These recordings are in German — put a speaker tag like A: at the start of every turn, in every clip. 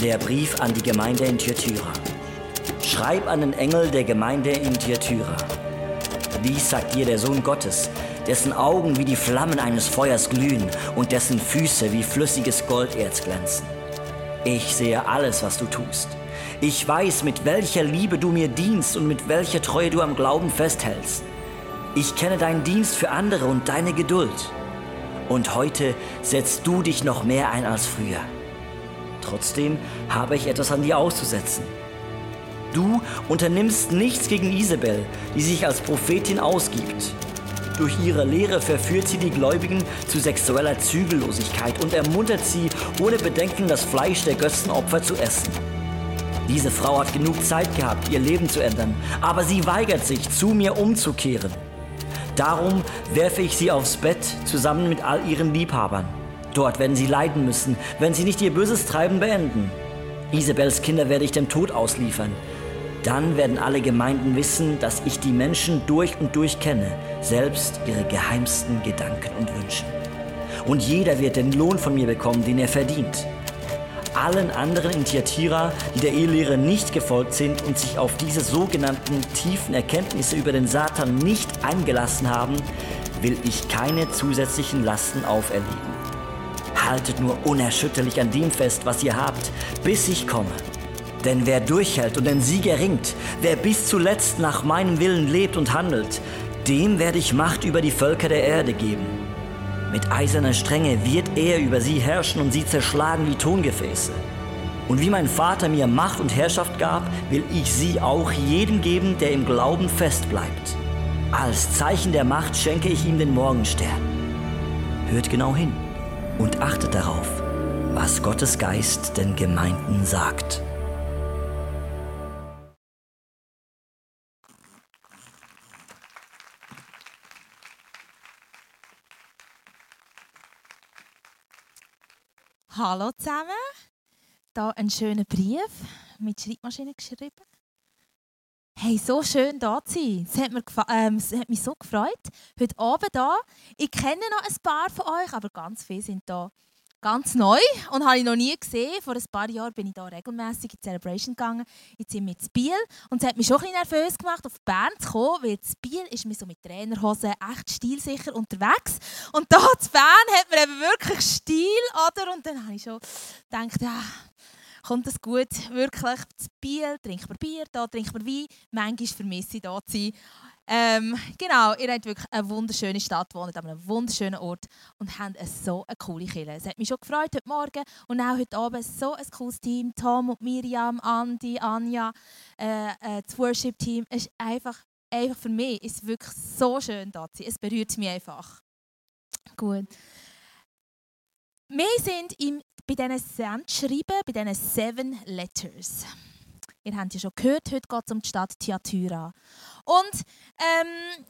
A: Der Brief an die Gemeinde in Thyatira. Schreib an den Engel der Gemeinde in Thyatira. Dies sagt dir der Sohn Gottes, dessen Augen wie die Flammen eines Feuers glühen und dessen Füße wie flüssiges Golderz glänzen. Ich sehe alles, was du tust. Ich weiß, mit welcher Liebe du mir dienst und mit welcher Treue du am Glauben festhältst. Ich kenne deinen Dienst für andere und deine Geduld. Und heute setzt du dich noch mehr ein als früher. Trotzdem habe ich etwas an dir auszusetzen. Du unternimmst nichts gegen Isabel, die sich als Prophetin ausgibt. Durch ihre Lehre verführt sie die Gläubigen zu sexueller Zügellosigkeit und ermuntert sie, ohne Bedenken das Fleisch der Götzenopfer zu essen. Diese Frau hat genug Zeit gehabt, ihr Leben zu ändern, aber sie weigert sich, zu mir umzukehren. Darum werfe ich sie aufs Bett zusammen mit all ihren Liebhabern. Dort werden sie leiden müssen, wenn sie nicht ihr böses Treiben beenden. Isabels Kinder werde ich dem Tod ausliefern. Dann werden alle Gemeinden wissen, dass ich die Menschen durch und durch kenne, selbst ihre geheimsten Gedanken und Wünsche. Und jeder wird den Lohn von mir bekommen, den er verdient. Allen anderen in Thyatira, die der Ehelehre nicht gefolgt sind und sich auf diese sogenannten tiefen Erkenntnisse über den Satan nicht eingelassen haben, will ich keine zusätzlichen Lasten auferlegen. Haltet nur unerschütterlich an dem fest, was ihr habt, bis ich komme. Denn wer durchhält und den Sieg erringt, wer bis zuletzt nach meinem Willen lebt und handelt, dem werde ich Macht über die Völker der Erde geben. Mit eiserner Strenge wird er über sie herrschen und sie zerschlagen wie Tongefäße. Und wie mein Vater mir Macht und Herrschaft gab, will ich sie auch jedem geben, der im Glauben fest bleibt. Als Zeichen der Macht schenke ich ihm den Morgenstern. Hört genau hin und achtet darauf, was Gottes Geist den Gemeinden sagt.
B: Hallo zusammen. Da ein schöner Brief mit Schreibmaschine geschrieben. Hey, so schön da zu sein. Es hat, mir ähm, es hat mich so gefreut. Heute Abend da. Ich kenne noch ein paar von euch, aber ganz viele sind da ganz neu und habe ich noch nie gesehen. Vor ein paar Jahren bin ich da regelmäßig in die Celebration gegangen. Jetzt sind wir in Biel und es hat mich schon ein bisschen nervös gemacht, auf Band zu kommen, weil in Biel ist mir so mit Trainerhosen echt stilsicher unterwegs. Und da zu Bern hat man eben wirklich Stil, oder? Und dann habe ich schon gedacht, ja, kommt das gut, wirklich, zu Biel trinkt man Bier, da trinkt man Wein. Manchmal vermisse ich hier zu sein. Ähm, genau, ihr habt wirklich eine wunderschöne Stadt, wohnt an einem wunderschönen Ort und habt so eine coole Kille. Es hat mich schon gefreut heute Morgen und auch heute Abend so ein cooles Team. Tom und Miriam, Andi, Anja, äh, äh, das Worship-Team. Es ist einfach, einfach für mich ist wirklich so schön da zu sein. Es berührt mich einfach. Gut. Wir sind im, bei diesen Sendschreiben, bei diesen Seven Letters. Ihr habt ja schon gehört, heute geht es um die Stadt Thyatira. Und ähm,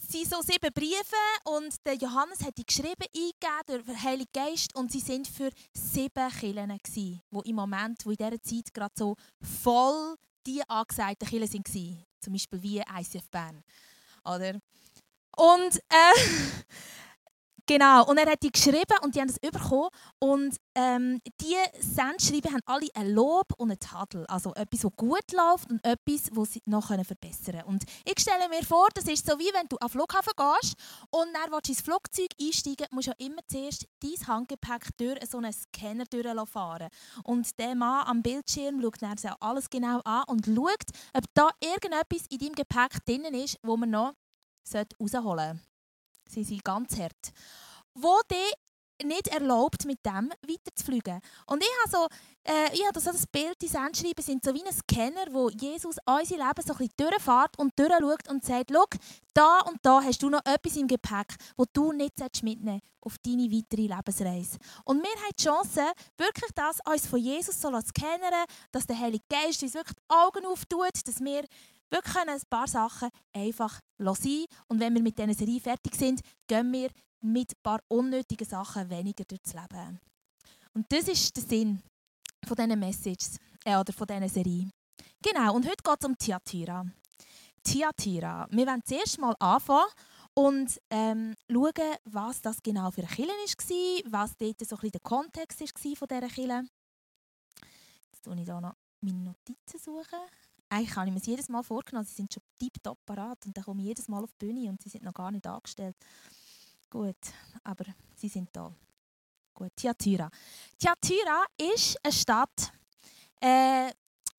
B: es sind so sieben Briefe und der Johannes hat die geschrieben, eingegeben durch den Heiligen Geist und sie sind für sieben Kirchen die im Moment, wo in dieser Zeit gerade so voll die angesagten Kirchen waren. Zum Beispiel wie ICF Bern. Oder? Und äh, Genau, und er hat die geschrieben und die haben das bekommen. Und ähm, die Sendschreiben haben alle ein Lob und ein Tadel. Also etwas, das gut läuft und etwas, das sie noch verbessern können. Und ich stelle mir vor, das ist so wie wenn du auf den Flughafen gehst und dann willst du ins Flugzeug einsteigen, musst du ja immer zuerst dein Handgepäck durch so einen Scanner durchfahren. Und der Mann am Bildschirm schaut dann alles genau an und schaut, ob da irgendetwas in deinem Gepäck drin ist, wo man noch rausholen sollte. Sie sind ganz hart. Wo die nicht erlaubt, mit dem weiterzufliegen. Und ich habe so, äh, ich habe so das Bild, die Sendschreiben sind so wie ein Scanner, wo Jesus unser Leben so ein bisschen durchfährt und durchschaut und sagt, schau, da und da hast du noch etwas im Gepäck, wo du nicht mitnehmen auf deine weitere Lebensreise. Und wir haben die Chance, wirklich das uns von Jesus so zu kennen, dass der Heilige Geist uns wirklich die Augen auftut, dass wir wirklich können ein paar Sachen einfach sein Und wenn wir mit dieser Serie fertig sind, gehen wir mit ein paar unnötigen Sachen weniger durchs Leben. Und das ist der Sinn von diesen Messages äh, oder von dieser Serie. Genau, und heute geht es um Thyatira. Thyatira. Wir wollen zuerst mal anfangen und ähm, schauen, was das genau für eine Kirche war, was dort so ein der Kontext war von dieser Kirche. Jetzt suche ich hier noch meine Notizen. Suchen. Eigentlich habe ich mir jedes Mal vorgenommen, sie sind schon tiptop parat und dann komme ich jedes Mal auf die Bühne und sie sind noch gar nicht angestellt. Gut, aber sie sind da. Gut, Thyatira. Thyatira ist eine Stadt äh,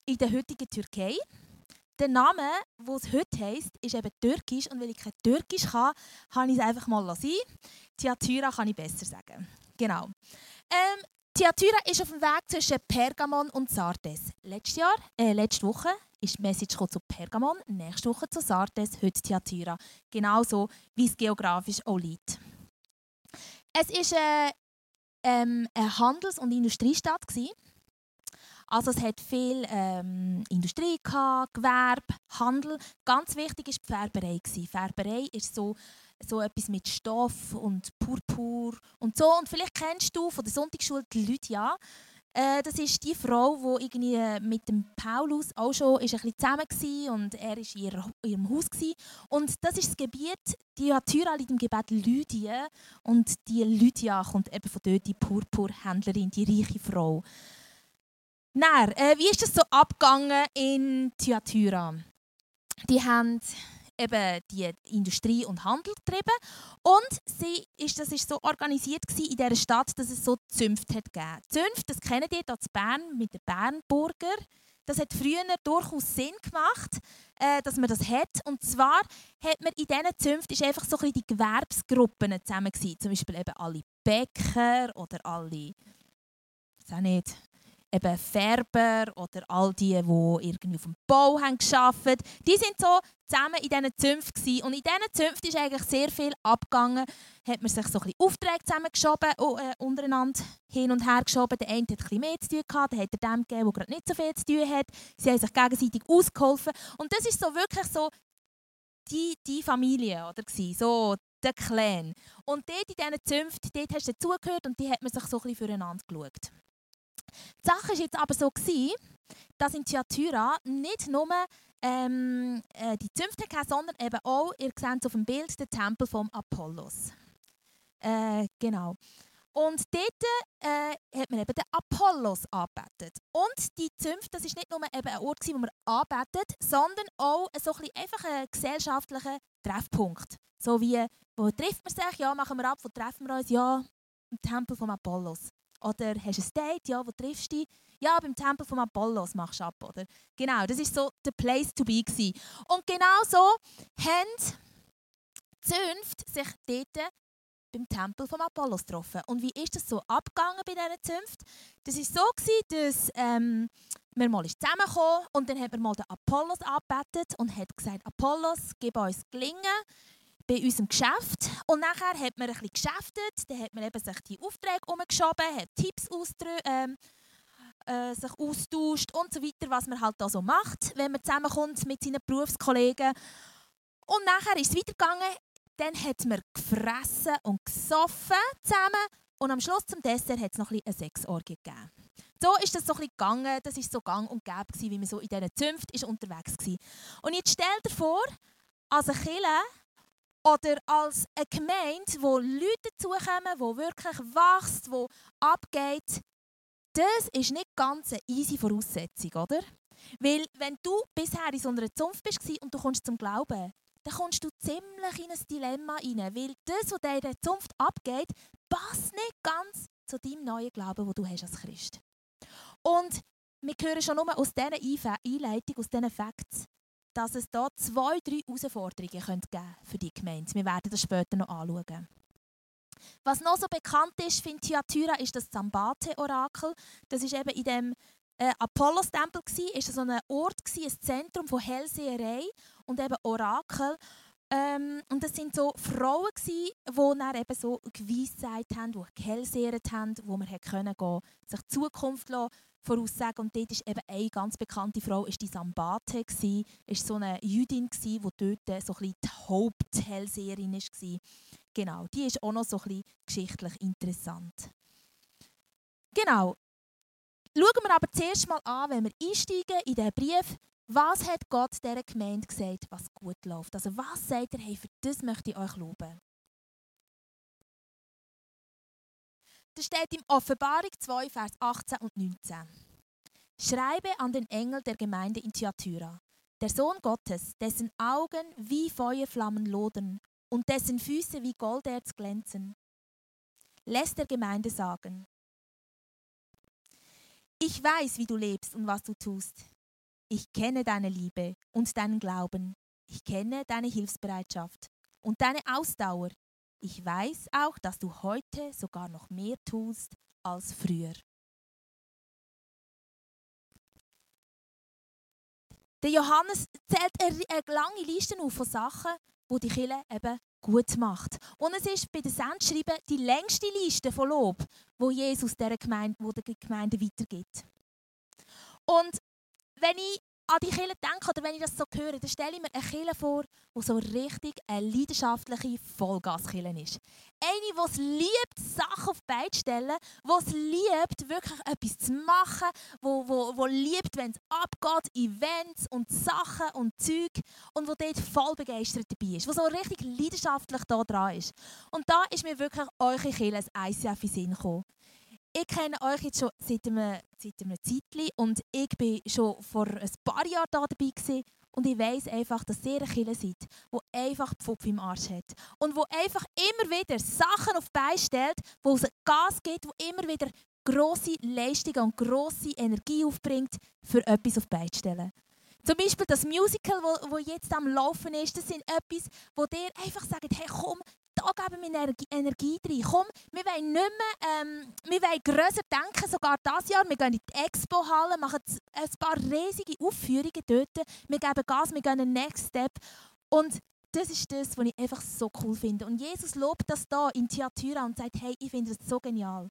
B: in der heutigen Türkei. Der Name, wo es heute heisst, ist eben Türkisch. Und weil ich kein Türkisch kann, habe ich es einfach mal sein. Thyatira kann ich besser sagen. Genau. Ähm, Thyatira ist auf dem Weg zwischen Pergamon und Sardes. Letztes Jahr, äh, letzte Woche ist die Message zu Pergamon, nächste Woche zu Sardes, heute Thyatira. Genauso wie es geografisch auch liegt. Es war äh, ähm, eine Handels- und Industriestadt. Gewesen. Also es hat viel ähm, Industrie, gehabt, Gewerbe, Handel. Ganz wichtig war die Färberei. Gewesen. Färberei ist so, so etwas mit Stoff und Purpur und so. Und vielleicht kennst du von der Sonntagsschule die Lydia. Äh, das ist die Frau, die irgendwie mit dem Paulus auch schon ist ein bisschen zusammen war und er war in ihrem Haus. Gewesen. Und das ist das Gebiet, die Tyra liegt im Gebiet Lydie und die Lydia kommt eben von dort, die Purpurhändlerin, die reiche Frau. Dann, äh, wie ist das so abgegangen in Thyatira? Die haben eben die Industrie und Handel getrieben und sie ist, das ist so organisiert in dieser Stadt, dass es so Zünfte hat gegeben. Zünfte, das kennen ihr hier in Bern mit den Bernburger. Das hat früher durchaus Sinn gemacht, äh, dass man das hat. Und zwar hat man in diesen Zünften ist einfach so ein die Gewerbsgruppen zusammen gewesen. Zum Beispiel eben alle Bäcker oder alle, ich weiß nicht, eben Färber oder all die, die irgendwie auf dem Bau haben gearbeitet die sind so zusammen in diesen Zünften. Und in diesen Zünften ist eigentlich sehr viel abgegangen. Hat man sich so ein bisschen Aufträge zusammengeschoben, äh, untereinander hin und her geschoben. Der eine hat ein bisschen mehr zu tun gehabt, der hat er dem gegeben, der gerade nicht so viel zu tun hat. Sie haben sich gegenseitig ausgeholfen. Und das ist so wirklich so die, die Familie, oder? So der Clan. Und dort in diesen Zünften, dort hast du dazugehört und die hat man sich so ein bisschen füreinander geschaut. Die Sache war jetzt aber so, gewesen, dass in Thyatira nicht nur ähm, äh, die Zünfte hatten, sondern eben auch, ihr seht auf dem Bild, den Tempel vom Apollos. Äh, genau. Und dort äh, hat man eben den Apollos angebetet. Und die Zünfte, das war nicht nur eben ein Ort, wo man anbetet, sondern auch so ein einfach ein gesellschaftlicher Treffpunkt. So wie, wo trifft man sich? Ja, machen wir ab, wo treffen wir uns? Ja, im Tempel vom Apollos. Oder hast du ein Date? Ja, wo triffst du dich? Ja, beim Tempel von Apollos machst du ab, oder? Genau, das ist so der Place to be. Gewesen. Und genau so haben Zünfte sich dort beim Tempel von Apollos getroffen. Und wie ist das so abgegangen bei diesen Zünften? Das war so, gewesen, dass ähm, wir mal zusammengekommen und dann hat man mal den Apollos angebetet und hat gesagt, Apollos, gib uns Gelingen bei unserem Geschäft. Und nachher hat man ein bisschen geschäftet, dann hat man eben sich die Aufträge umgeschoben, hat Tipps ähm, äh, sich austauscht und so weiter, was man halt da so macht, wenn man zusammenkommt mit seinen Berufskollegen. Und nachher ist es weitergegangen, dann hat man gefressen und gesoffen zusammen und am Schluss zum Dessert hat es noch ein eine Sexorgie gegeben. So ist das so ein gegangen, das war so gang und gäbe, wie man so in diesen Zünften unterwegs war. Und jetzt stell dir vor, als eine Kille oder als eine Gemeinde, wo Leute dazukommen, die wirklich wächst, die abgeht, das ist nicht ganz eine easy Voraussetzung, oder? Weil wenn du bisher in so einer Zunft bist und du kommst zum Glauben, dann kommst du ziemlich in ein Dilemma rein, weil das, was in dieser Zunft abgeht, passt nicht ganz zu deinem neuen Glauben, wo du hast als Christ. Und wir hören schon nur aus dieser Einleitung, aus diesen Facts, dass es da zwei, drei Herausforderungen geben könnte für die Gemeinde. Wir werden das später noch anschauen. Was noch so bekannt ist für Thyatira, ist das Zambate-Orakel. Das ist eben in dem äh, Apollos-Tempel ist so ein Ort, ein Zentrum von Hellseherei und eben Orakel. Ähm, und das sind so Frauen, die dann eben so Geweissheit haben, die gehellsehrt haben, wo man können gehen, sich die Zukunft voraussagen Und dort ist eben eine ganz bekannte Frau, ist die Sambate, ist so eine Jüdin, die dort so ein die Haupthellseherin war. Genau, die ist auch noch so ein geschichtlich interessant. Genau. Schauen wir aber zuerst mal an, wenn wir einsteigen in diesen Brief, was hat Gott dieser Gemeinde gesagt, was gut läuft? Also was sagt er, hey, für das möchte ich euch loben? Das steht im Offenbarung 2, Vers 18 und 19. Schreibe an den Engel der Gemeinde in Thyatira, der Sohn Gottes, dessen Augen wie Feuerflammen lodern und dessen Füße wie Golderz glänzen. Lässt der Gemeinde sagen, ich weiß, wie du lebst und was du tust. Ich kenne deine Liebe und deinen Glauben. Ich kenne deine Hilfsbereitschaft und deine Ausdauer. Ich weiß auch, dass du heute sogar noch mehr tust als früher. Der Johannes zählt eine lange Liste auf von Sachen, wo die Kirche eben gut macht. Und es ist bei den Sendschreiben die längste Liste von Lob, wo Jesus der Gemeinde, wo der Gemeinde weitergibt. Und wenn ich an die Kirche denke oder wenn ich das so höre, dann stelle ich mir eine Kirche vor, die so richtig eine leidenschaftliche Vollgaskirche ist. Eine, die es liebt, Sachen auf die Beine zu stellen, die es liebt, wirklich etwas zu machen, wo liebt, wenn es abgeht, Events und Sachen und Zeug und wo dort voll begeistert dabei ist, wo so richtig leidenschaftlich da dran ist. Und da ist mir wirklich eure Kirche als ICF in Sinn gekommen ich kenne euch jetzt schon seit einem, seit einem Zeitchen und ich bin schon vor ein paar Jahren da dabei gewesen. Und ich weiss einfach, dass ihr eine Kirche seid, die einfach Pfupf im Arsch hat. Und wo einfach immer wieder Sachen auf die Beine stellt, wo es Gas gibt, wo immer wieder grosse Leistungen und grosse Energie aufbringt, für etwas auf die Beine zu stellen. Zum Beispiel das Musical, wo, wo jetzt am Laufen ist, das sind etwas, wo dir einfach sagt, hey komm, da geben wir Energie, Energie rein. Komm, wir wollen nicht mehr, ähm, wir wollen grösser denken, sogar dieses Jahr. Wir gehen in die Expo-Halle, machen ein paar riesige Aufführungen dort. Wir geben Gas, wir gehen den Next Step. Und das ist das, was ich einfach so cool finde. Und Jesus lobt das da in Thyatira und sagt, hey, ich finde das so genial.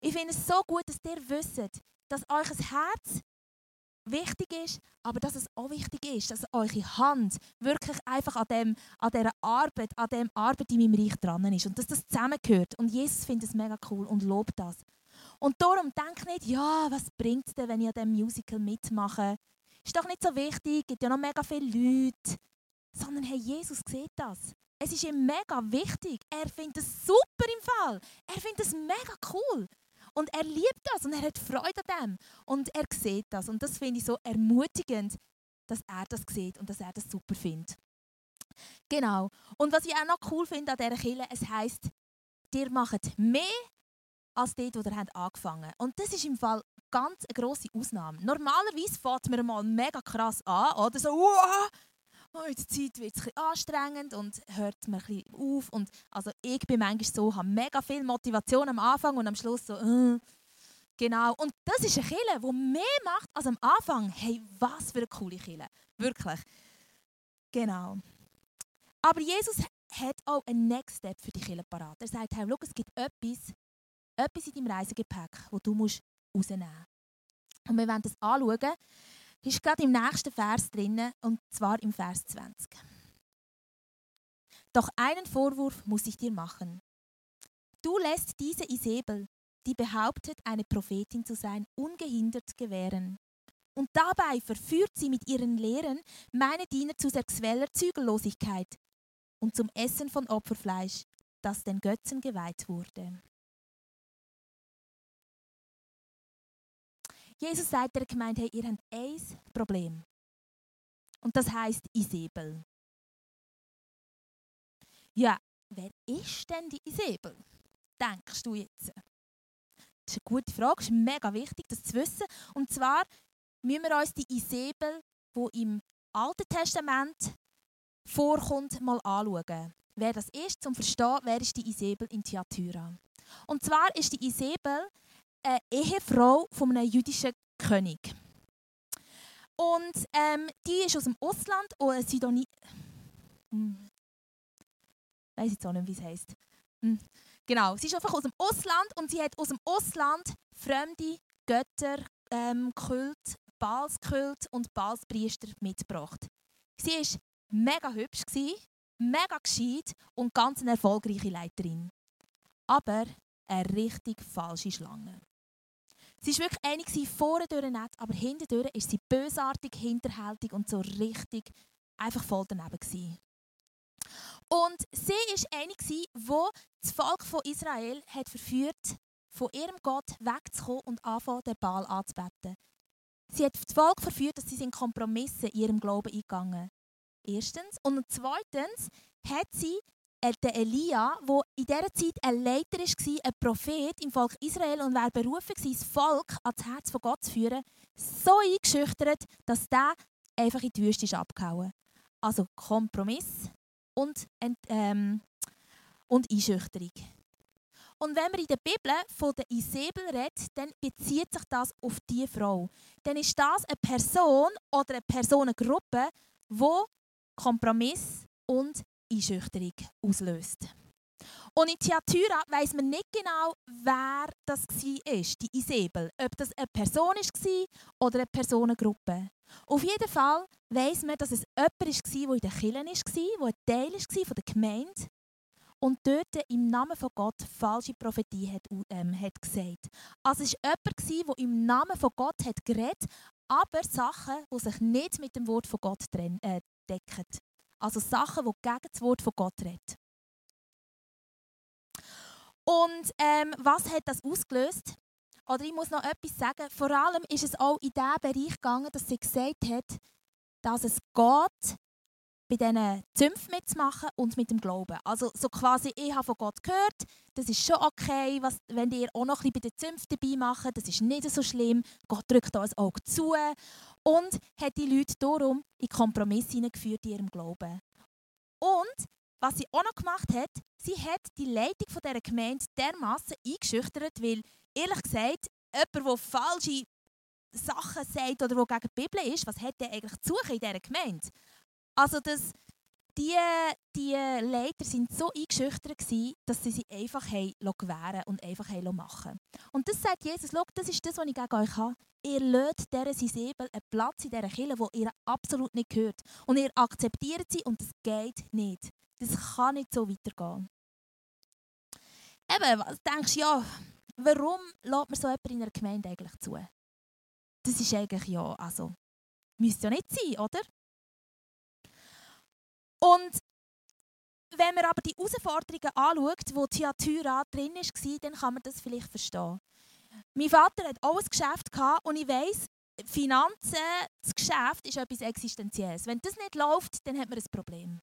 B: Ich finde es so gut, dass ihr wisst, dass euch ein Herz wichtig ist, aber dass es auch wichtig ist, dass eure Hand wirklich einfach an, dem, an dieser Arbeit, an dem Arbeit in meinem Reich dran ist und dass das zusammengehört. Und Jesus findet es mega cool und lobt das. Und darum denkt nicht, ja, was bringt es denn, wenn ich an diesem Musical mitmache? Ist doch nicht so wichtig, gibt ja noch mega viele Leute. Sondern hey, Jesus sieht das. Es ist ihm mega wichtig. Er findet es super im Fall. Er findet es mega cool. Und er liebt das und er hat Freude an dem. Und er sieht das. Und das finde ich so ermutigend, dass er das sieht und dass er das super findet. Genau. Und was ich auch noch cool finde an dieser Kille, es heisst, ihr macht mehr als dort, wo ihr angefangen habt. Und das ist im Fall ganz eine grosse Ausnahme. Normalerweise fährt man mal mega krass an, oder so, wow, oh, in Zeit wird es anstrengend und hört man ein auf. Und also ich bin manchmal so, habe mega viel Motivation am Anfang und am Schluss so, äh, genau. Und das ist eine Kille, die mehr macht als am Anfang. Hey, was für eine coole Kille. Wirklich. Genau. Aber Jesus hat auch einen Next Step für die Kille parat. Er sagt, hey, schau, es gibt etwas, etwas in deinem Reisegepäck, das du musst rausnehmen musst. Und wir werden das anschauen ist gerade im nächsten Vers drin, und zwar im Vers 20. Doch einen Vorwurf muss ich dir machen. Du lässt diese Isabel, die behauptet, eine Prophetin zu sein, ungehindert gewähren. Und dabei verführt sie mit ihren Lehren meine Diener zu sexueller Zügellosigkeit und zum Essen von Opferfleisch, das den Götzen geweiht wurde. Jesus sagt der Gemeinde, hey, ihr habt ein Problem. Und das heißt Isabel. Ja, wer ist denn die Isabel? Denkst du jetzt? Das ist eine gute Frage, es ist mega wichtig, das zu wissen. Und zwar müssen wir uns die Isabel, die im Alten Testament vorkommt, mal anschauen. Wer das ist, zum Verstehen, wer ist die Isabel in Thyatira. Und zwar ist die Isabel eine Ehefrau von einem jüdischen König. Und ähm, die ist aus dem Ausland und eine Sidonie. Hm. Ich weiß jetzt auch nicht, wie es heisst. Hm. Genau, sie ist einfach aus dem Ausland und sie hat aus dem Ausland fremde Götter, ähm, Kult, Balskult und Balspriester mitgebracht. Sie war mega hübsch, mega gescheit und ganz eine erfolgreiche Leiterin. Aber eine richtig falsche Schlange. Sie war wirklich eine vorne durch nett, aber hinten ist sie bösartig, hinterhältig und so richtig einfach voll daneben gewesen. Und sie war eine, die das Volk von Israel hat verführt von ihrem Gott wegzukommen und anfangen, den Baal anzubeten. Sie hat das Volk verführt, dass sie in Kompromisse in ihrem Glauben eingegangen Erstens. Und zweitens hat sie den Elia, der in dieser Zeit ein Leiter war, ein Prophet im Volk Israel und wer berufen war, das Volk ans Herz von Gott zu führen, so eingeschüchtert, dass der einfach in die Wüste ist abgehauen. Also Kompromiss und, ähm, und Einschüchterung. Und wenn man in der Bibel von der Isabel redet, dann bezieht sich das auf diese Frau. Dann ist das eine Person oder eine Personengruppe, die Kompromiss und Einschüchterung auslöst. Und in Theatyra weiss man nicht genau, wer das war, die Isabel. Ob das eine Person war oder eine Personengruppe. Auf jeden Fall weiss man, dass es jemand war, der in den Kirchen war, der ein Teil war der Gemeinde und dort im Namen von Gott falsche Prophetie hat, ähm, hat gesagt. Also es war jemand, der im Namen von Gott hat geredet aber Sachen, die sich nicht mit dem Wort von Gott äh, decken. Also Sachen, die gegen das Wort von Gott reden. Und ähm, was hat das ausgelöst? Oder ich muss noch etwas sagen. Vor allem ist es auch in diesen Bereich gegangen, dass sie gesagt hat, dass es geht, bei diesen Zümpfen mitzumachen und mit dem Glauben. Also so quasi, ich habe von Gott gehört, das ist schon okay, was, wenn ihr auch noch ein bisschen bei den Zümpfen dabei macht, das ist nicht so schlimm. Gott drückt uns ein Auge zu und hat die Leute darum in Kompromisse hineingeführt in ihrem Glauben. Und was sie auch noch gemacht hat, sie hat die Leitung von dieser Gemeinde dermaßen eingeschüchtert, weil, ehrlich gesagt, jemand, der falsche Sachen sagt oder der gegen die Bibel ist, was hat der eigentlich zu suchen in dieser Gemeinde? Also, das, die, die Leiter waren so eingeschüchtert, gewesen, dass sie sie einfach gewähren und einfach machen Und das sagt Jesus, das ist das, was ich gegen euch habe. Ihr löst dieser Sisebel einen Platz in dieser Kirche, wo ihr absolut nicht gehört. Und ihr akzeptiert sie und das geht nicht. Das kann nicht so weitergehen. Eben, was denkst du, ja, warum lässt man so jemanden in einer Gemeinde eigentlich zu? Das ist eigentlich ja, also, müsste ja nicht sein, oder? Und wenn man aber die Herausforderungen anschaut, wo Thyatira drin war, dann kann man das vielleicht verstehen. Mein Vater hat auch ein Geschäft und ich weiss, Finanzen, das Geschäft ist etwas Existenzielles. Wenn das nicht läuft, dann hat man ein Problem.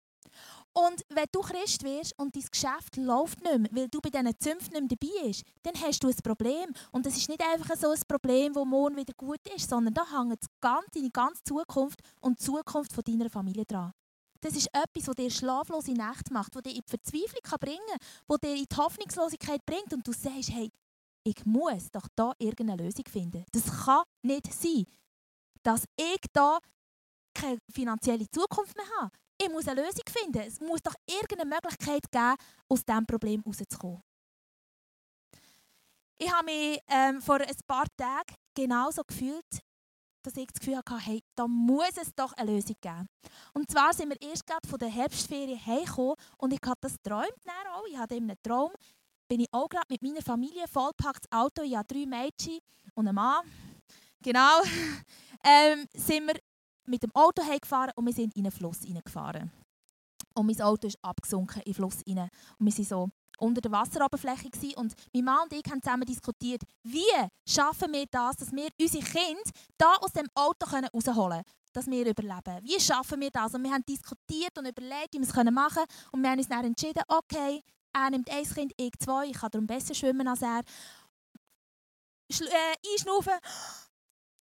B: Und wenn du Christ wirst und dein Geschäft läuft nicht mehr, weil du bei diesen Zünften nicht mehr dabei bist, dann hast du ein Problem. Und das ist nicht einfach so ein Problem, das morgen wieder gut ist, sondern da hängt deine ganze Zukunft und die Zukunft deiner Familie dran. Das ist etwas, das dir schlaflose Nächte macht, das dir in die Verzweiflung bringen kann, das dir in die Hoffnungslosigkeit bringt und du sagst, hey, ich muss doch da irgendeine Lösung finden. Das kann nicht sein, dass ich da keine finanzielle Zukunft mehr habe. Ich muss eine Lösung finden. Es muss doch irgendeine Möglichkeit geben, aus diesem Problem rauszukommen. Ich habe mich ähm, vor ein paar Tagen genauso gefühlt, dass ich das Gefühl hatte, hey, da muss es doch eine Lösung geben. Und zwar sind wir erst gerade von der Herbstferien heimgekommen und ich hatte das geträumt. Auch. Ich hatte einen Traum, bin ich auch gerade mit meiner Familie vollpacktes Auto. Ich habe drei Mädchen und einen Mann. Genau. ähm, sind wir mit dem Auto heimgefahren und wir sind in einen Fluss hineingefahren. Und mein Auto ist abgesunken in den Fluss hinein. Und wir waren so unter der Wasseroberfläche gewesen. und mein Mann und ich haben zusammen diskutiert, wie schaffen wir das, dass wir unsere Kinder da aus dem Auto rausholen können, dass wir überleben. Wie schaffen wir das? Und wir haben diskutiert und überlegt, wie wir es machen können und wir haben uns dann entschieden, okay, er nimmt ein Kind, ich zwei, ich kann darum besser schwimmen als er. Schlu äh, einschnaufen,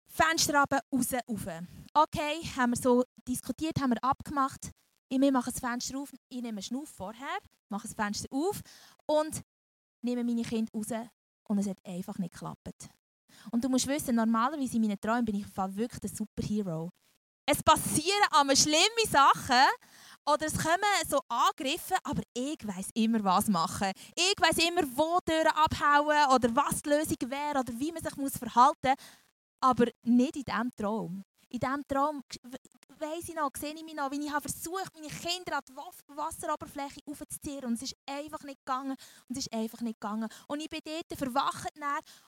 B: Fenster runter, raus, rauf. Okay, haben wir so diskutiert, haben wir abgemacht. Ich mache das Fenster auf, ich nehme einen Schnuff vorher, mache das Fenster auf und nehme meine Kinder raus und es hat einfach nicht geklappt. Und du musst wissen, normalerweise in meinen Träumen bin ich wirklich der Superhero. Es passieren aber schlimme Sachen oder es kommen so Angriffe, aber ich weiß immer, was machen. Ich weiß immer, wo Türen abhauen oder was die Lösung wäre oder wie man sich verhalten muss. Aber nicht in diesem Traum. In diesem Traum weiss ich noch, sehe ich mich noch, wie ich habe versucht meine Kinder an die Wasseroberfläche aufzuziehen und es ist einfach nicht gegangen und es ist einfach nicht gegangen. Und ich bin dort verwacht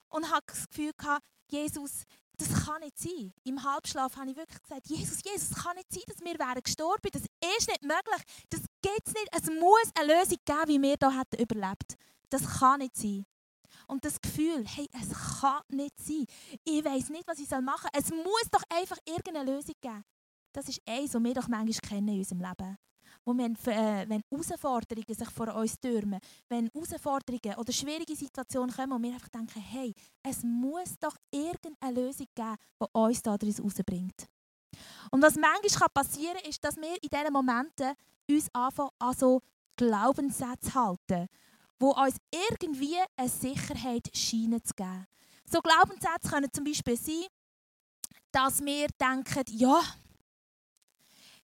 B: und habe das Gefühl gehabt, Jesus, das kann nicht sein. Im Halbschlaf habe ich wirklich gesagt, Jesus, Jesus, es kann nicht sein, dass wir wären gestorben. Das ist nicht möglich. Das geht nicht. Es muss eine Lösung geben, wie wir hier hätten überlebt. Das kann nicht sein. und das Gefühl, hey, es kann nicht sein. Ich weiß nicht, was ich machen soll. Es muss doch einfach irgendeine Lösung geben. Das ist eins, was wir doch manchmal kennen in unserem Leben. Wo wir, äh, wenn Herausforderungen sich vor uns türmen, wenn Herausforderungen oder schwierige Situationen kommen und wir einfach denken, hey, es muss doch irgendeine Lösung geben, die uns daraus rausbringt. Und was manchmal passieren kann, ist, dass wir in diesen Momenten uns anfangen, an so Glaubenssätze halten, die uns irgendwie eine Sicherheit scheinen zu geben. So Glaubenssätze können zum Beispiel sein, dass wir denken, ja,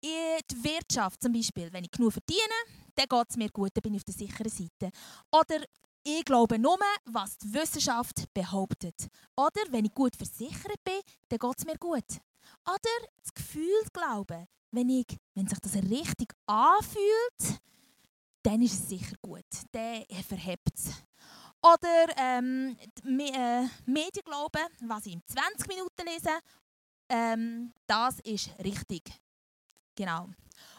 B: in der Wirtschaft zum Beispiel, wenn ich genug verdiene, dann geht es mir gut, dann bin ich auf der sicheren Seite. Oder ich glaube nur, was die Wissenschaft behauptet. Oder wenn ich gut versichert bin, dann geht es mir gut. Oder das Gefühl glauben, wenn, ich, wenn sich das richtig anfühlt, dann ist es sicher gut. Dann verhebt es. Oder ähm, die äh, Medien glauben, was ich in 20 Minuten lese, ähm, das ist richtig. Genau.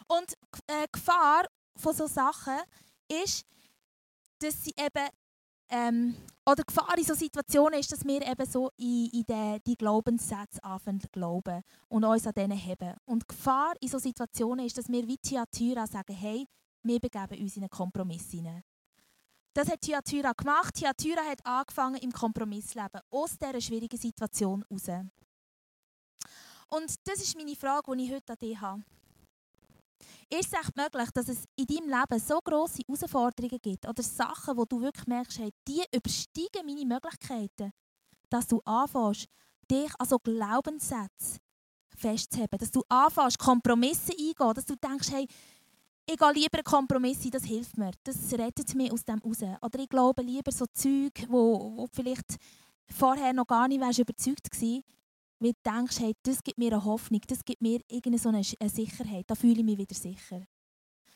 B: Und äh, Gefahr von solchen Sachen ist, dass sie eben ähm, oder Gefahr in solchen Situationen ist, dass wir eben so in, in die, die Glaubenssätze anfangen zu glauben und uns an denen haben. Und Gefahr in solchen Situationen ist, dass wir wie Thyatira sagen, hey, wir begeben uns in einen Kompromiss hinein. Das hat Thyatira gemacht. Thyatira hat angefangen im Kompromissleben, aus dieser schwierigen Situation heraus. Und das ist meine Frage, die ich heute an dich habe. Ist es echt möglich, dass es in deinem Leben so grosse Herausforderungen gibt oder Sachen, wo du wirklich merkst, hey, die übersteigen meine Möglichkeiten, dass du anfängst, dich an so Glaubenssätze festzuheben, dass du anfängst, Kompromisse eingehen, dass du denkst, hey, ich gehe lieber einen Kompromiss ein, das hilft mir, das rettet mich aus dem raus. Oder ich glaube lieber so Zeug, wo, wo vielleicht vorher noch gar nicht überzeugt warst, weil du denkst, hey, das gibt mir eine Hoffnung, das gibt mir irgendeine so eine Sicherheit, da fühle ich mich wieder sicher.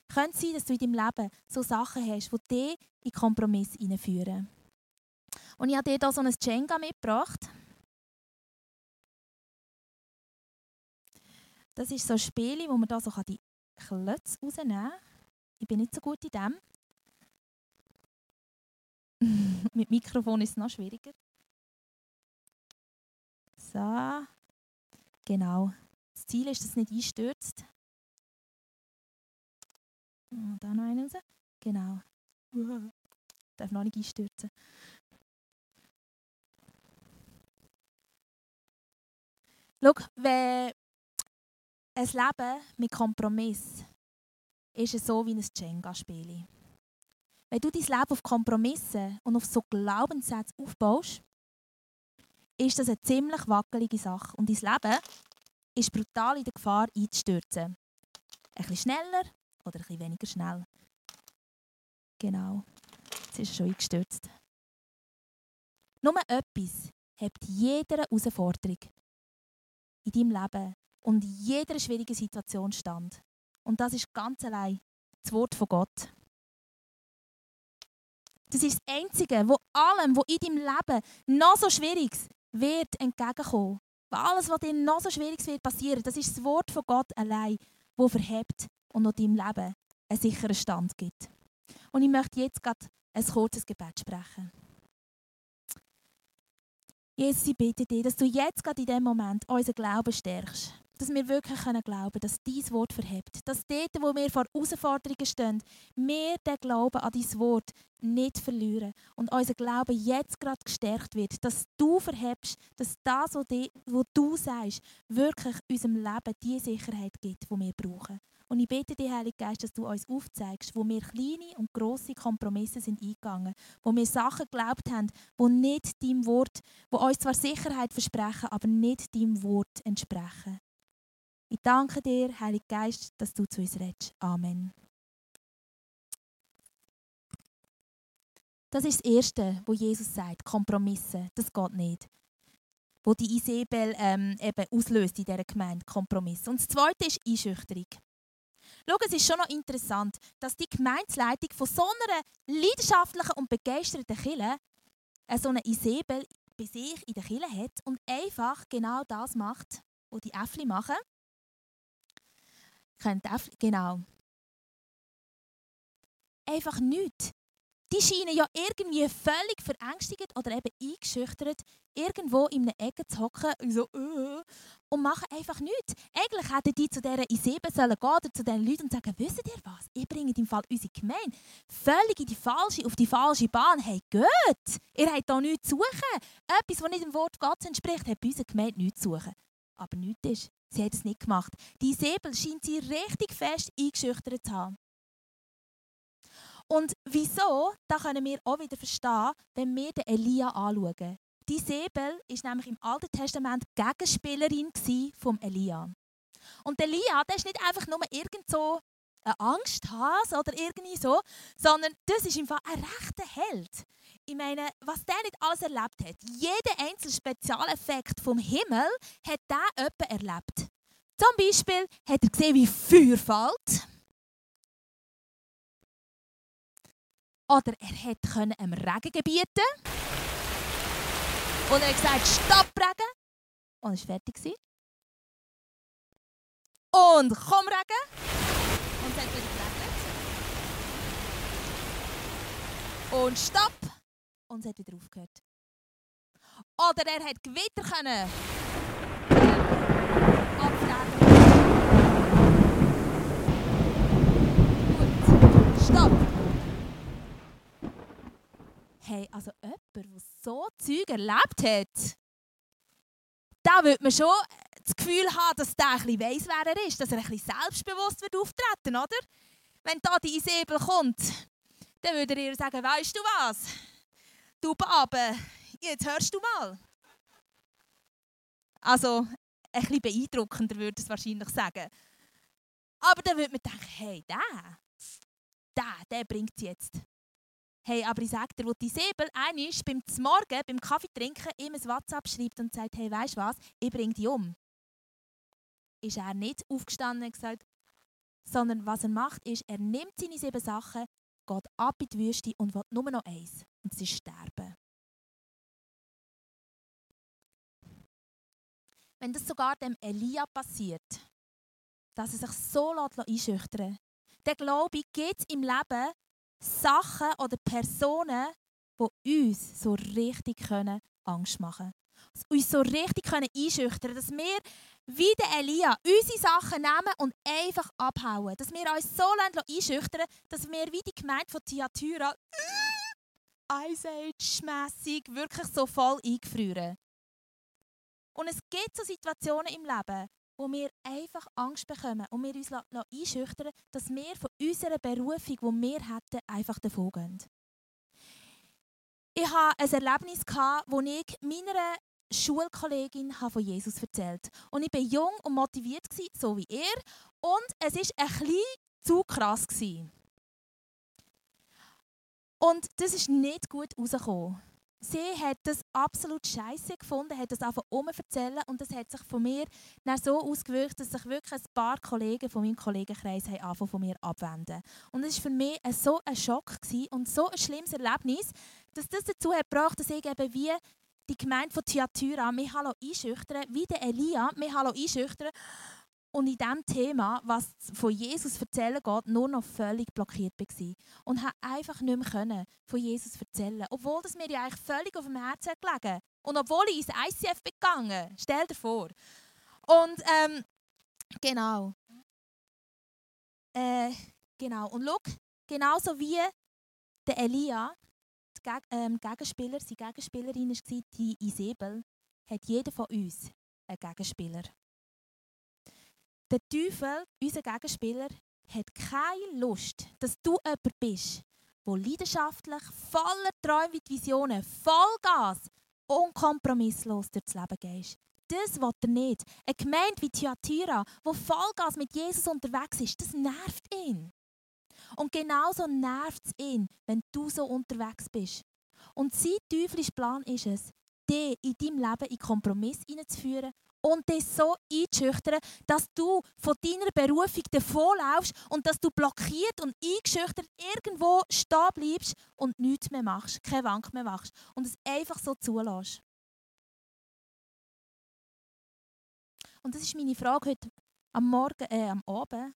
B: Könnte sein, dass du in deinem Leben so Sachen hast, die dich in Kompromiss hineinführen. Und ich habe dir hier so ein Jenga mitgebracht. Das ist so ein Spiel, wo man da so die Klötze rausnehmen kann. Ich bin nicht so gut in dem. Mit Mikrofon ist es noch schwieriger. So. Genau. Das Ziel ist, dass es nicht einstürzt. Und da noch einen raus. Genau. Darf noch nicht einstürzen. Schau, wenn ein Leben mit Kompromiss ist es so wie ein Jenga-Spiel. Wenn du dein Leben auf Kompromisse und auf so Glaubenssätze aufbaust, ist das eine ziemlich wackelige Sache. Und dein Leben ist brutal in der Gefahr einzustürzen. Ein bisschen schneller oder ein bisschen weniger schnell. Genau. Jetzt ist er schon eingestürzt. Nur etwas hebt jeder Herausforderung in deinem Leben und jeder schwierigen Situation stand. Und das ist ganz allein das Wort von Gott. Das ist das Einzige, wo allem, was in deinem Leben noch so schwierig ist, wird entgegenkommen. Weil alles, was dir noch so schwierig wird passieren, das ist das Wort von Gott allein, das verhebt und noch deinem Leben einen sicheren Stand gibt. Und ich möchte jetzt gerade ein kurzes Gebet sprechen. Jesus, ich bitte dich, dass du jetzt gerade in diesem Moment unseren Glauben stärkst dass wir wirklich glauben können, dass dein Wort verhebt. Dass dort, wo wir vor Herausforderungen stehen, wir den Glauben an dein Wort nicht verlieren. Und unser Glaube jetzt gerade gestärkt wird. Dass du verhebst, dass das, was du sagst, wirklich unserem Leben die Sicherheit gibt, die wir brauchen. Und ich bitte dich, Heilige Geist, dass du uns aufzeigst, wo wir kleine und grosse Kompromisse sind eingegangen, wo wir Sachen geglaubt haben, wo nicht deinem Wort, wo uns zwar Sicherheit versprechen, aber nicht deinem Wort entsprechen. Ich danke dir, Heiliger Geist, dass du zu uns redest. Amen. Das ist das Erste, wo Jesus sagt, Kompromisse, das geht nicht. Wo die Isabel ähm, eben auslöst in dieser Gemeinde, Kompromisse. Und das Zweite ist Einschüchterung. Schau, es ist schon noch interessant, dass die Gemeindeleitung von so einer leidenschaftlichen und begeisterten Kille äh, so eine Isabel bei sich in der Kille hat und einfach genau das macht, was die Äffli machen. Könnt genau. Einfach nichts die scheinen ja irgendwie völlig verängstigt oder eben eingeschüchtert irgendwo in einer Ecke zu hocken und so uh, und machen einfach nichts. Eigentlich hätten die zu Isebe sollen gehen oder zu diesen Leuten und sagen, wisst ihr was, ich bringe im Fall unsere Gemeinde völlig in die falsche, auf die falsche Bahn. Hey, geht! Ihr habt hier nichts zu suchen. Etwas, das nicht dem Wort Gottes entspricht, hat bei unserer Gemeinde nichts zu suchen. Aber nichts ist, sie hat es nicht gemacht. Die Isabel scheint sie richtig fest eingeschüchtert zu haben. Und wieso, da können wir auch wieder verstehen, wenn wir den Elia anschauen. Die Sebel war nämlich im Alten Testament Gegenspielerin vom Elia. Und Elia, der ist nicht einfach nur irgend so ein Angsthase oder irgendwie so, sondern das ist einfach ein rechter Held. Ich meine, was der nicht alles erlebt hat, jeder einzelne Spezialeffekt vom Himmel hat der jemand erlebt. Zum Beispiel hat er gesehen, wie Feuer fällt. Oder er konnte einem Regen gebieten. Und er hat gesagt, stopp Regen. Und er war fertig. Und komm Regen. Und hat wieder geregnet. Und stopp. Und es hat wieder aufgehört. Oder er hat Gewitter können. Gut, stopp. Hey, also jemand, der so Zeug erlebt hat, da würde man schon das Gefühl haben, dass der bisschen weiss, wer er ist, dass er bisschen selbstbewusst wird auftreten, oder? Wenn da die Isabel kommt, dann würde er ihr sagen, weißt du was? Du Babe, jetzt hörst du mal. Also, ein bisschen beeindruckender würde ich wahrscheinlich sagen. Aber dann würde man denken, hey, der, der, der bringt es jetzt. Hey, aber ich sage dir, wo die Säbel einmal beim Morgen, beim Kaffee trinken, ihm ein WhatsApp schreibt und sagt, hey, weißt du was, ich bringe dich um. Ist er nicht aufgestanden und gesagt, sondern was er macht, ist, er nimmt seine sieben Sachen, geht ab in die Wüste und will nur noch eins, und ist sterben. Wenn das sogar dem Elia passiert, dass er sich so einschüchtern lässt, dann glaube ich, geht es im Leben Sachen oder Personen, die uns so richtig können Angst machen können. Uns so richtig einschüchtern können, dass wir wie der Elia unsere Sachen nehmen und einfach abhauen. Dass wir uns so einschüchtern dass wir wie die Gemeinde von Thyatira Ice Age-mässig wirklich so voll eingefrieren. Und es gibt so Situationen im Leben, wo wir einfach Angst bekommen und wir uns einschüchtern dass wir von unserer Berufung, die wir hätten, einfach davongehen. Ich hatte ein Erlebnis, wo ich meiner Schulkollegin von Jesus erzählt habe. Und ich war jung und motiviert, so wie er. Und es war ein bisschen zu krass. Und das ist nicht gut rausgekommen sie hat das absolut scheiße gefunden, hat das einfach erzählen und das hat sich von mir dann so ausgewirkt, dass sich wirklich ein paar Kollegen von meinem Kollegenkreis haben von mir abwenden. Und es war für mich so ein Schock und so ein schlimmes Erlebnis, dass das dazu hat gebracht, dass ich eben wie die Gemeinde von Thyatira mich einschüchtern wie der Elia mich einschüchtern und in diesem Thema, was von Jesus erzählen geht, nur noch völlig blockiert war. Und habe einfach nicht mehr können von Jesus erzählen Obwohl das mir ja eigentlich völlig auf dem Herzen gelegen Und obwohl ich ins ICF begangen Stell dir vor. Und ähm, genau. Äh, genau. Und schau, genauso wie der Elia, Ähm, Gegenspieler, seine Gegenspielerin war, die Isabel, hat jeder von uns einen Gegenspieler. Der Teufel, unser Gegenspieler, hat keine Lust, dass du jemand bist, der leidenschaftlich, voller Träume und Visionen, Vollgas, unkompromisslos durchs Leben gehst. Das will er nicht. Eine Gemeinde wie Thyatira, wo Vollgas mit Jesus unterwegs ist, das nervt ihn. Und genauso nervt es ihn, wenn du so unterwegs bist. Und sein teuflischer Plan ist es, dich in deinem Leben in Kompromiss hineinzuführen und dich so einzuschüchtern, dass du von deiner Berufung davonlaufst und dass du blockiert und eingeschüchtert irgendwo stehen bleibst und nichts mehr machst, keine Wank mehr machst und es einfach so zulässt. Und das ist meine Frage heute am Morgen, äh, am Abend,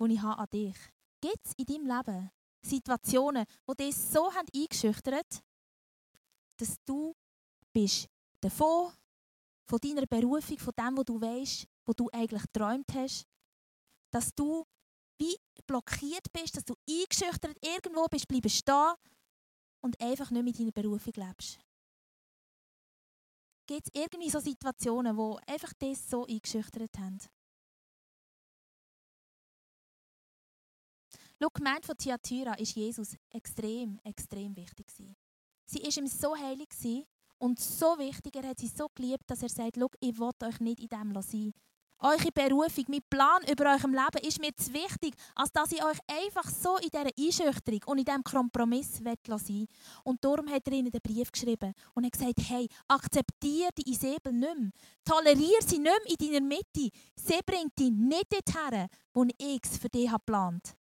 B: die ich habe an dich. Gibt es in deinem Leben Situationen, die dich so haben eingeschüchtert dass du bist davon, von deiner Berufung, von dem, was du weißt, wo du eigentlich geträumt hast, dass du wie blockiert bist, dass du eingeschüchtert irgendwo bist, bleibst stehen und einfach nicht mit deiner Berufung lebst. Gibt es irgendwie so Situationen, wo einfach das so eingeschüchtert haben? Die Gemeinde von Thyatira ist Jesus extrem, extrem wichtig. Gewesen. Sie war ihm so heilig und so wichtig. Er hat sie so geliebt, dass er sagt: Schau, ich will euch nicht in dem sein. Eure Berufung, mein Plan über eurem Leben ist mir zu wichtig, als dass ich euch einfach so in dieser Einschüchterung und in diesem Kompromiss sein Und darum hat er ihnen den Brief geschrieben und hat gesagt, hey, akzeptiere die Isabel nicht mehr. Toleriere sie nicht mehr in deiner Mitte. Sie bringt dich nicht dorthin, wo ich es für dich geplant habe.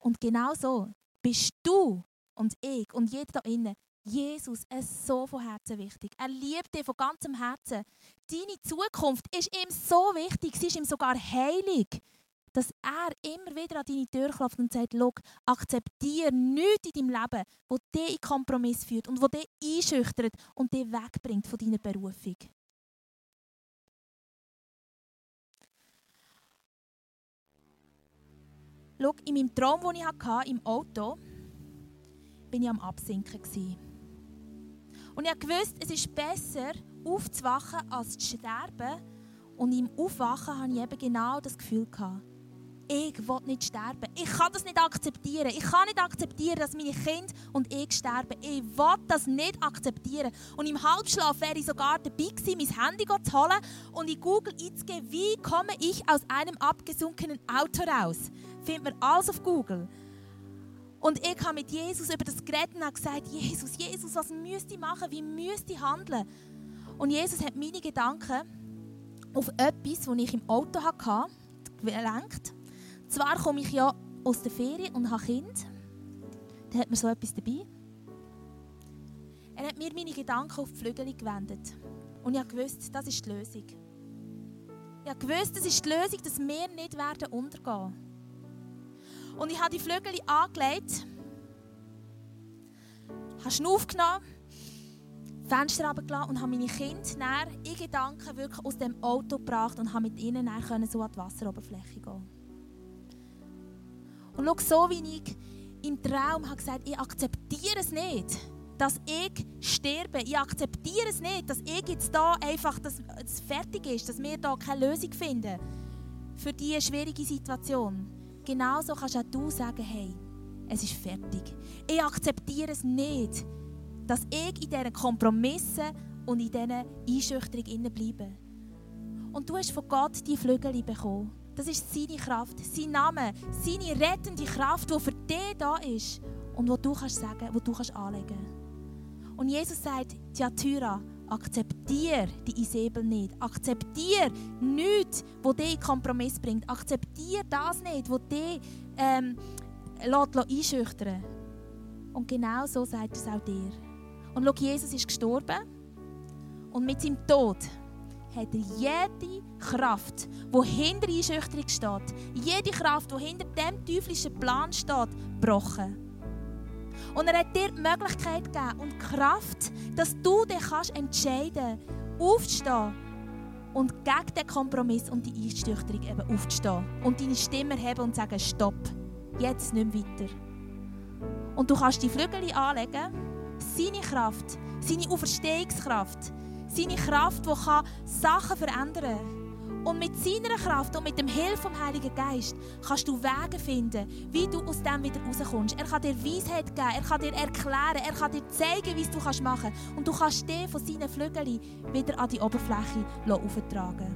B: Und genau so bist du und ich und jeder da innen Jesus ist so von Herzen wichtig. Er liebt dich von ganzem Herzen. Deine Zukunft ist ihm so wichtig, sie ist ihm sogar heilig, dass er immer wieder an deine Tür klopft und sagt, Schau, akzeptiere nichts in deinem Leben, wo dich in Kompromiss führt und wo dich einschüchtert und dich wegbringt von deiner Berufung. Schau, in meinem Traum, den ich hatte, im Auto, bin ich am Absinken. Und ich wusste, es ist besser, aufzuwachen, als zu sterben. Und im Aufwachen hatte ich eben genau das Gefühl. Gehabt, ich will nicht sterben. Ich kann das nicht akzeptieren. Ich kann nicht akzeptieren, dass meine Kinder und ich sterben. Ich will das nicht akzeptieren. Und im Halbschlaf wäre ich sogar dabei gewesen, mein Handy zu holen und in Google einzugeben, wie komme ich aus einem abgesunkenen Auto raus. Findet man alles auf Google. Und ich habe mit Jesus über das geredet und gesagt, Jesus, Jesus, was müsste ich machen? Wie müsste ich handeln? Und Jesus hat meine Gedanken auf etwas, das ich im Auto hatte, gelenkt. Zwar komme ich ja aus der Ferien und habe Kind. Da hat man so etwas dabei. Er hat mir meine Gedanken auf die Flügel gewendet. Und ich wusste, das ist die Lösung. Ich wusste, das ist die Lösung, dass wir nicht werden untergehen. Und ich habe die Flügel angelegt, habe Schnuff genommen, Fenster runtergelassen und habe meine Kinder in Gedanken wirklich aus dem Auto gebracht und habe mit ihnen so an die Wasseroberfläche gehen. Und schau, so wie ich im Traum habe gesagt, ich akzeptiere es nicht, dass ich sterbe. Ich akzeptiere es nicht, dass ich jetzt da einfach dass es fertig ist, dass wir da keine Lösung finden für diese schwierige Situation. Genauso kannst auch du sagen, hey, es ist fertig. Ich akzeptiere es nicht, dass ich in diesen Kompromissen und in diesen Einschüchterungen bleibe. Und du hast von Gott die Flügel bekommen. Das ist seine Kraft, sein Name, seine rettende Kraft, die für dich da ist und wo du kannst sagen, wo du kannst anlegen. Und Jesus sagt, Thyatira, akzeptiere die Isabel nicht. Akzeptiere nichts, wo dich in Kompromiss bringt. Akzeptiere das nicht, wo dich ähm, lässt, einschüchtern Und genau so sagt es auch dir. Und schau, Jesus ist gestorben und mit seinem Tod hat er jede Kraft, die hinter Einschüchterung steht, jede Kraft, die hinter dem teuflischen Plan steht, gebrochen. Und er hat dir die Möglichkeit gegeben und die Kraft, dass du dich kannst entscheiden aufzustehen und gegen den Kompromiss und die Einschüchterung eben aufzustehen und deine Stimme erheben und sagen, stopp, jetzt nicht mehr weiter. Und du kannst die Flügel anlegen, seine Kraft, seine Auferstehungskraft, seine Kraft, die kann Sachen verändern kann. Und mit seiner Kraft und mit dem Hilfe vom Heiligen Geist kannst du Wege finden, wie du aus dem wieder rauskommst. Er kann dir Weisheit geben, er kann dir erklären, er kann dir zeigen, wie es du machen kannst. Und du kannst dich von seinen Flügeln wieder an die Oberfläche auftragen.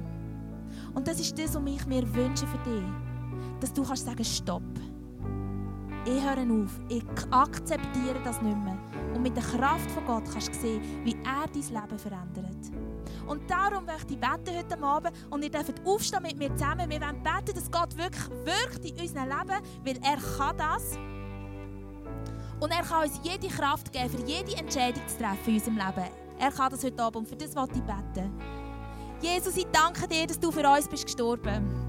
B: Und das ist das, was ich mir wünsche für dich. Dass du kannst sagen, stopp. Ich höre auf, ich akzeptiere das nicht mehr. Und mit der Kraft von Gott kannst du sehen, wie er dein Leben verändert. Und darum möchte ich beten heute Abend und ihr dürft aufstehen mit mir zusammen. Wir wollen beten, dass Gott wirklich wirkt in unserem Leben, weil er kann das. Und er kann uns jede Kraft geben, für jede Entscheidung zu treffen in unserem Leben. Er kann das heute Abend und für das wollte ich beten. Jesus, ich danke dir, dass du für uns bist gestorben.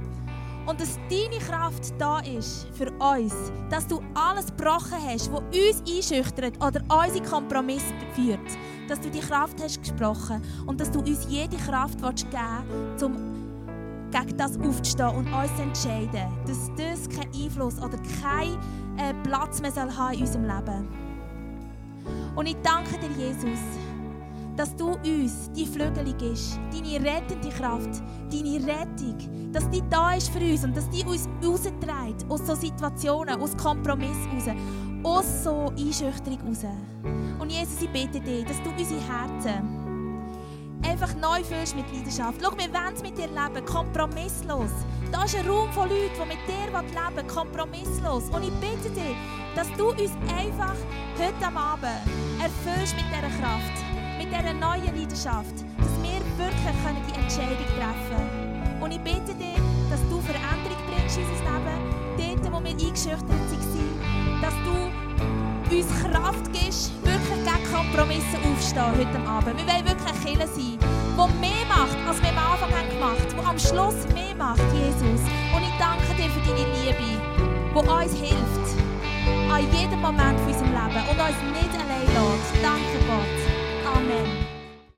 B: Und dass deine Kraft da ist für uns. Dass du alles gebrochen hast, was uns einschüchtert oder unsere Kompromisse führt. Dass du die Kraft hast gesprochen und dass du uns jede Kraft geben willst, um gegen das aufzustehen und uns zu entscheiden. Dass das keinen Einfluss oder keinen äh, Platz mehr soll haben in unserem Leben. Und ich danke dir, Jesus, dass du uns die Flügel gibst, deine rettende Kraft, deine Rettung, dass die da ist für uns und dass die uns rausträgt aus so Situationen, aus Kompromiss raus, aus so Einschüchterung raus. Und Jesus, ich bete dir, dass du unsere Herzen einfach neu fühlst mit Leidenschaft. Schau, wir wollen es mit dir leben, kompromisslos. Da ist ein Raum von Leuten, die mit dir leben wollen, kompromisslos. Und ich bitte dich, dass du uns einfach heute Abend erfüllst mit dieser Kraft mit dieser neuen Leidenschaft, dass wir wirklich die Entscheidung treffen können. Und ich bitte dich, dass du Veränderung bringst in unser Leben, dort, wo wir eingeschüchtert waren, dass du uns Kraft gibst, wirklich gegen Kompromisse aufzustehen heute Abend. Wir wollen wirklich Killer sein, der mehr macht, als wir am Anfang haben gemacht haben, der am Schluss mehr macht, Jesus. Und ich danke dir für deine Liebe, die uns hilft, an jedem Moment von unserem Leben und uns nicht allein lässt. Danke Gott. Amen.